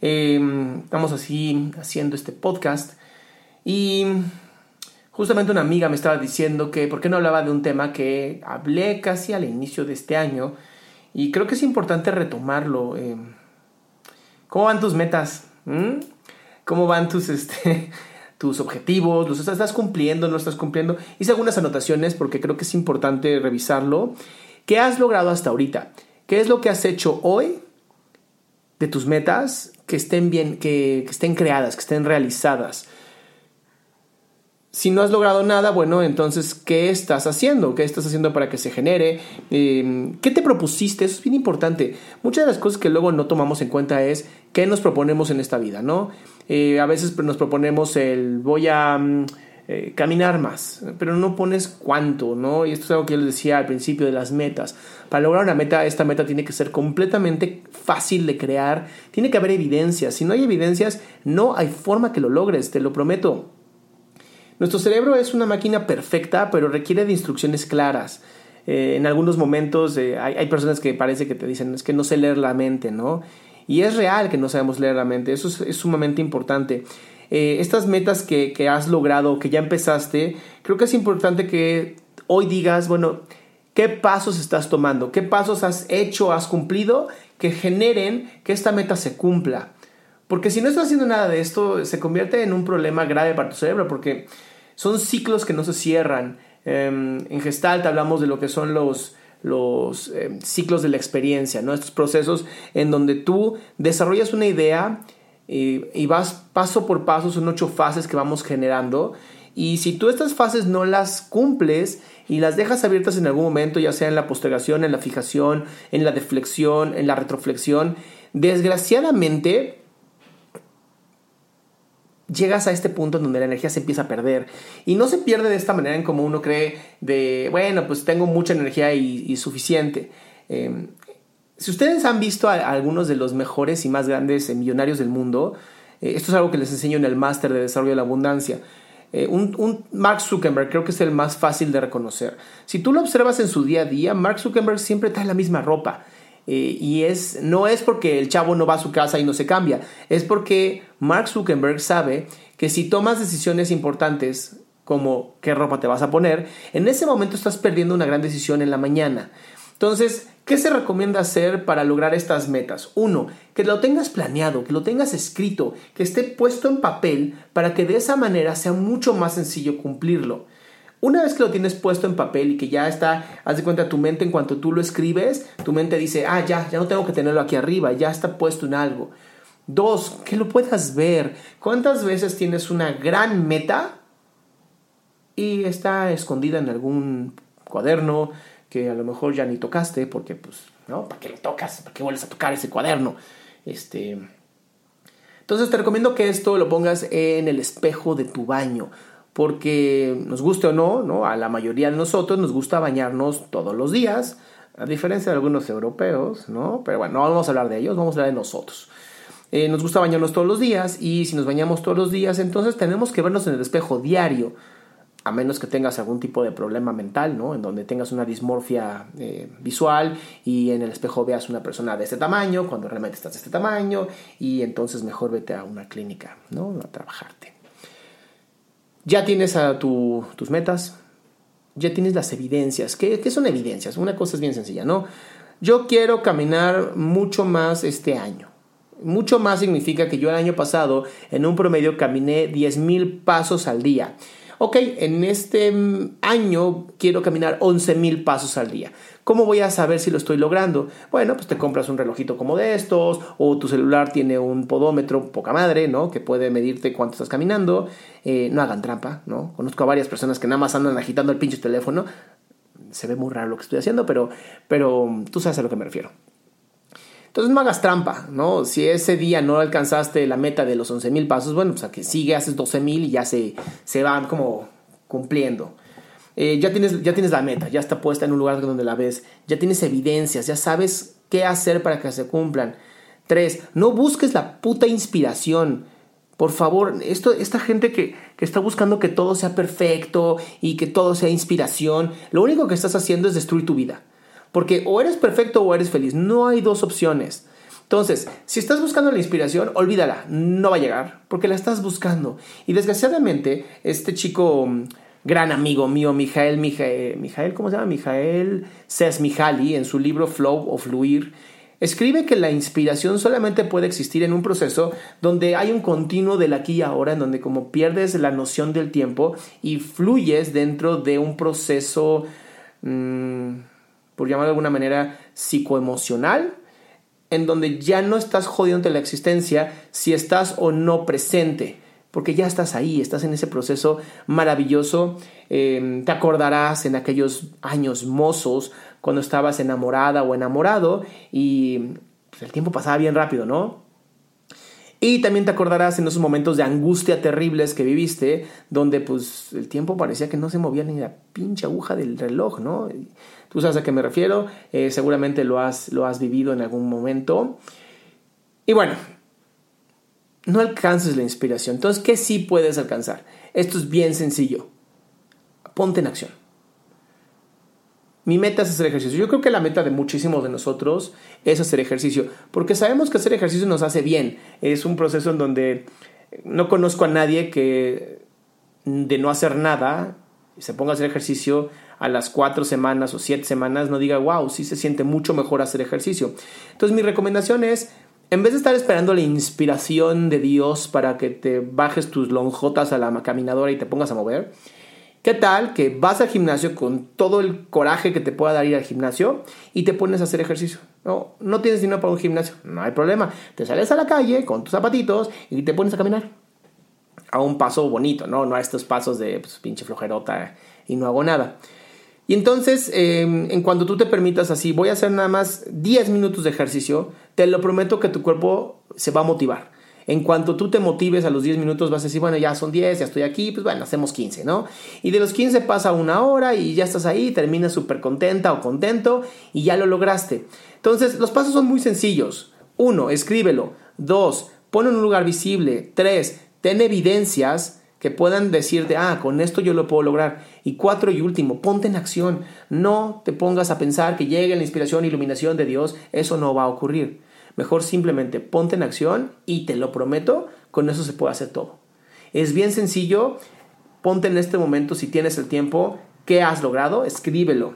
Eh, estamos así haciendo este podcast. Y justamente una amiga me estaba diciendo que por qué no hablaba de un tema que hablé casi al inicio de este año. Y creo que es importante retomarlo. Eh, ¿Cómo van tus metas? ¿Mm? ¿Cómo van tus, este, tus objetivos? ¿Los estás cumpliendo? ¿No estás cumpliendo? Hice algunas anotaciones porque creo que es importante revisarlo. ¿Qué has logrado hasta ahorita? ¿Qué es lo que has hecho hoy de tus metas que estén bien, que, que, estén creadas, que estén realizadas? Si no has logrado nada, bueno, entonces, ¿qué estás haciendo? ¿Qué estás haciendo para que se genere? Eh, ¿Qué te propusiste? Eso es bien importante. Muchas de las cosas que luego no tomamos en cuenta es qué nos proponemos en esta vida, ¿no? Eh, a veces nos proponemos el voy a... Eh, caminar más, pero no pones cuánto, ¿no? Y esto es algo que yo les decía al principio de las metas. Para lograr una meta, esta meta tiene que ser completamente fácil de crear, tiene que haber evidencias. Si no hay evidencias, no hay forma que lo logres, te lo prometo. Nuestro cerebro es una máquina perfecta, pero requiere de instrucciones claras. Eh, en algunos momentos eh, hay, hay personas que parece que te dicen es que no sé leer la mente, ¿no? Y es real que no sabemos leer la mente, eso es, es sumamente importante. Eh, estas metas que, que, has logrado, que ya empezaste, creo que es importante que hoy digas, bueno, ¿qué pasos estás tomando? ¿Qué pasos has hecho, has cumplido que generen que esta meta se cumpla? Porque si no estás haciendo nada de esto, se convierte en un problema grave para tu cerebro, porque son ciclos que no se cierran. Eh, en Gestalt hablamos de lo que son los, los eh, ciclos de la experiencia, ¿no? estos procesos en donde tú desarrollas una idea y, vas paso por paso, son ocho fases que vamos generando. Y si tú estas fases no las cumples y las dejas abiertas en algún momento, ya sea en la postergación, en la fijación, en la deflexión, en la retroflexión, desgraciadamente llegas a este punto en donde la energía se empieza a perder. Y no se pierde de esta manera en como uno cree de, bueno, pues tengo mucha energía y, suficiente. Eh, si ustedes han visto a, algunos de los mejores y más grandes millonarios del mundo, eh, esto es algo que les enseño en el máster de desarrollo de la abundancia. Eh, un, Mark Zuckerberg creo que es el más fácil de reconocer. Si tú lo observas en su día a día, Mark Zuckerberg siempre trae la misma ropa. Eh, y es, no es porque el chavo no va a su casa y no se cambia, es porque Mark Zuckerberg sabe que si tomas decisiones importantes como qué ropa te vas a poner, en ese momento estás perdiendo una gran decisión en la mañana. Entonces, ¿qué se recomienda hacer para lograr estas metas? Uno, que lo tengas planeado, que lo tengas escrito, que esté puesto en papel para que de esa manera sea mucho más sencillo cumplirlo. Una vez que lo tienes puesto en papel y que ya está, haz de cuenta tu mente en cuanto tú lo escribes, tu mente dice, ah, ya, ya no tengo que tenerlo aquí arriba, ya está puesto en algo. Dos, que lo puedas ver. ¿Cuántas veces tienes una gran meta y está escondida en algún cuaderno que a lo mejor ya ni tocaste porque, pues, ¿no? ¿Para qué lo tocas? ¿Para qué vuelves a tocar ese cuaderno? Este... Entonces te recomiendo que esto lo pongas en el espejo de tu baño porque nos guste o no, ¿no? A la mayoría de nosotros nos gusta bañarnos todos los días, a diferencia de algunos europeos, ¿no? Pero bueno, no vamos a hablar de ellos, vamos a hablar de nosotros. Eh, nos gusta bañarnos todos los días y si nos bañamos todos los días, entonces tenemos que vernos en el espejo diario. A menos que tengas algún tipo de problema mental, ¿no? En donde tengas una dismorfia eh, visual y en el espejo veas una persona de este tamaño, cuando realmente estás de este tamaño, y entonces mejor vete a una clínica, ¿no? A trabajarte. Ya tienes a tus metas, ya tienes las evidencias. ¿Qué, ¿Qué son evidencias? Una cosa es bien sencilla, ¿no? Yo quiero caminar mucho más este año. Mucho más significa que yo el año pasado en un promedio caminé 10.000 pasos al día ok, en este año quiero caminar 11 mil pasos al día. ¿Cómo voy a saber si lo estoy logrando? Bueno, pues te compras un relojito como de estos, o tu celular tiene un podómetro poca madre, ¿no? Que puede medirte cuánto estás caminando. Eh, no hagan trampa, ¿no? Conozco a varias personas que nada más andan agitando el pinche teléfono. Se ve muy raro lo que estoy haciendo, pero, pero tú sabes a lo que me refiero. Entonces no hagas trampa, ¿no? Si ese día no alcanzaste la meta de los 11 mil pasos, bueno, pues a que sigue, haces 12 mil y ya se, se van como cumpliendo. Eh, ya, tienes, ya tienes la meta, ya está puesta en un lugar donde la ves, ya tienes evidencias, ya sabes qué hacer para que se cumplan. Tres, no busques la puta inspiración. Por favor, esto, esta gente que, que, está buscando que todo sea perfecto y que todo sea inspiración, lo único que estás haciendo es destruir tu vida. Porque o eres perfecto o eres feliz. No hay dos opciones. Entonces, si estás buscando la inspiración, olvídala, no va a llegar, porque la estás buscando. Y desgraciadamente, este chico, mm, gran amigo mío, Mijael, Mijael, ¿cómo se llama? Mijael Mijali, en su libro Flow o Fluir, escribe que la inspiración solamente puede existir en un proceso donde hay un continuo del aquí y ahora, en donde como pierdes la noción del tiempo y fluyes dentro de un proceso... Mmm, por llamar de alguna manera, psicoemocional, en donde ya no estás jodiendo la existencia si estás o no presente, porque ya estás ahí, estás en ese proceso maravilloso. Em, te acordarás en aquellos años mozos, cuando estabas enamorada o enamorado, y pues, el tiempo pasaba bien rápido, ¿no? Y también te acordarás en esos momentos de angustia terribles que viviste, donde pues el tiempo parecía que no se movía ni la pinche aguja del reloj, ¿no? Tú sabes a qué me refiero, eh, seguramente lo has, lo has vivido en algún momento. Y bueno, no alcances la inspiración. Entonces, ¿qué sí puedes alcanzar? Esto es bien sencillo. Ponte en acción. Mi meta es hacer ejercicio. Yo creo que la meta de muchísimos de nosotros es hacer ejercicio, porque sabemos que hacer ejercicio nos hace bien. Es un proceso en donde no conozco a nadie que de no hacer nada se ponga a hacer ejercicio a las cuatro semanas o siete semanas no diga, wow, sí se siente mucho mejor hacer ejercicio. Entonces mi recomendación es, en vez de estar esperando la inspiración de Dios para que te bajes tus lonjotas a la caminadora y te pongas a mover, ¿Qué tal que vas al gimnasio con todo el coraje que te pueda dar ir al gimnasio y te pones a hacer ejercicio? No, no tienes dinero para un gimnasio, no hay problema. Te sales a la calle con tus zapatitos y te pones a caminar. A un paso bonito, ¿no? No a estos pasos de pues, pinche flojerota y no hago nada. Y entonces, em, en cuanto tú te permitas así, voy a hacer nada más 10 minutos de ejercicio, te lo prometo que tu cuerpo se va a motivar. En cuanto tú te motives a los 10 minutos, vas a decir, bueno, ya son 10, ya estoy aquí, pues bueno, hacemos 15, ¿no? Y de los 15 pasa una hora y ya estás ahí, terminas súper contenta o contento y ya lo lograste. Entonces, los pasos son muy sencillos. Uno, escríbelo. Dos, pon en un lugar visible. Tres, ten evidencias que puedan decirte, ah, con esto yo lo puedo lograr. Y cuatro y último, ponte en acción. No te pongas a pensar que llegue la inspiración iluminación de Dios. Eso no va a ocurrir. Mejor simplemente ponte en acción y te lo prometo, con eso se puede hacer todo. Es bien sencillo, ponte en este momento si tienes el tiempo, ¿qué has logrado? Escríbelo.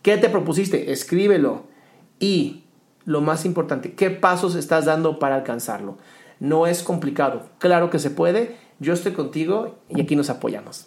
¿Qué te propusiste? Escríbelo. Y lo más importante, ¿qué pasos estás dando para alcanzarlo? No es complicado, claro que se puede, yo estoy contigo y aquí nos apoyamos.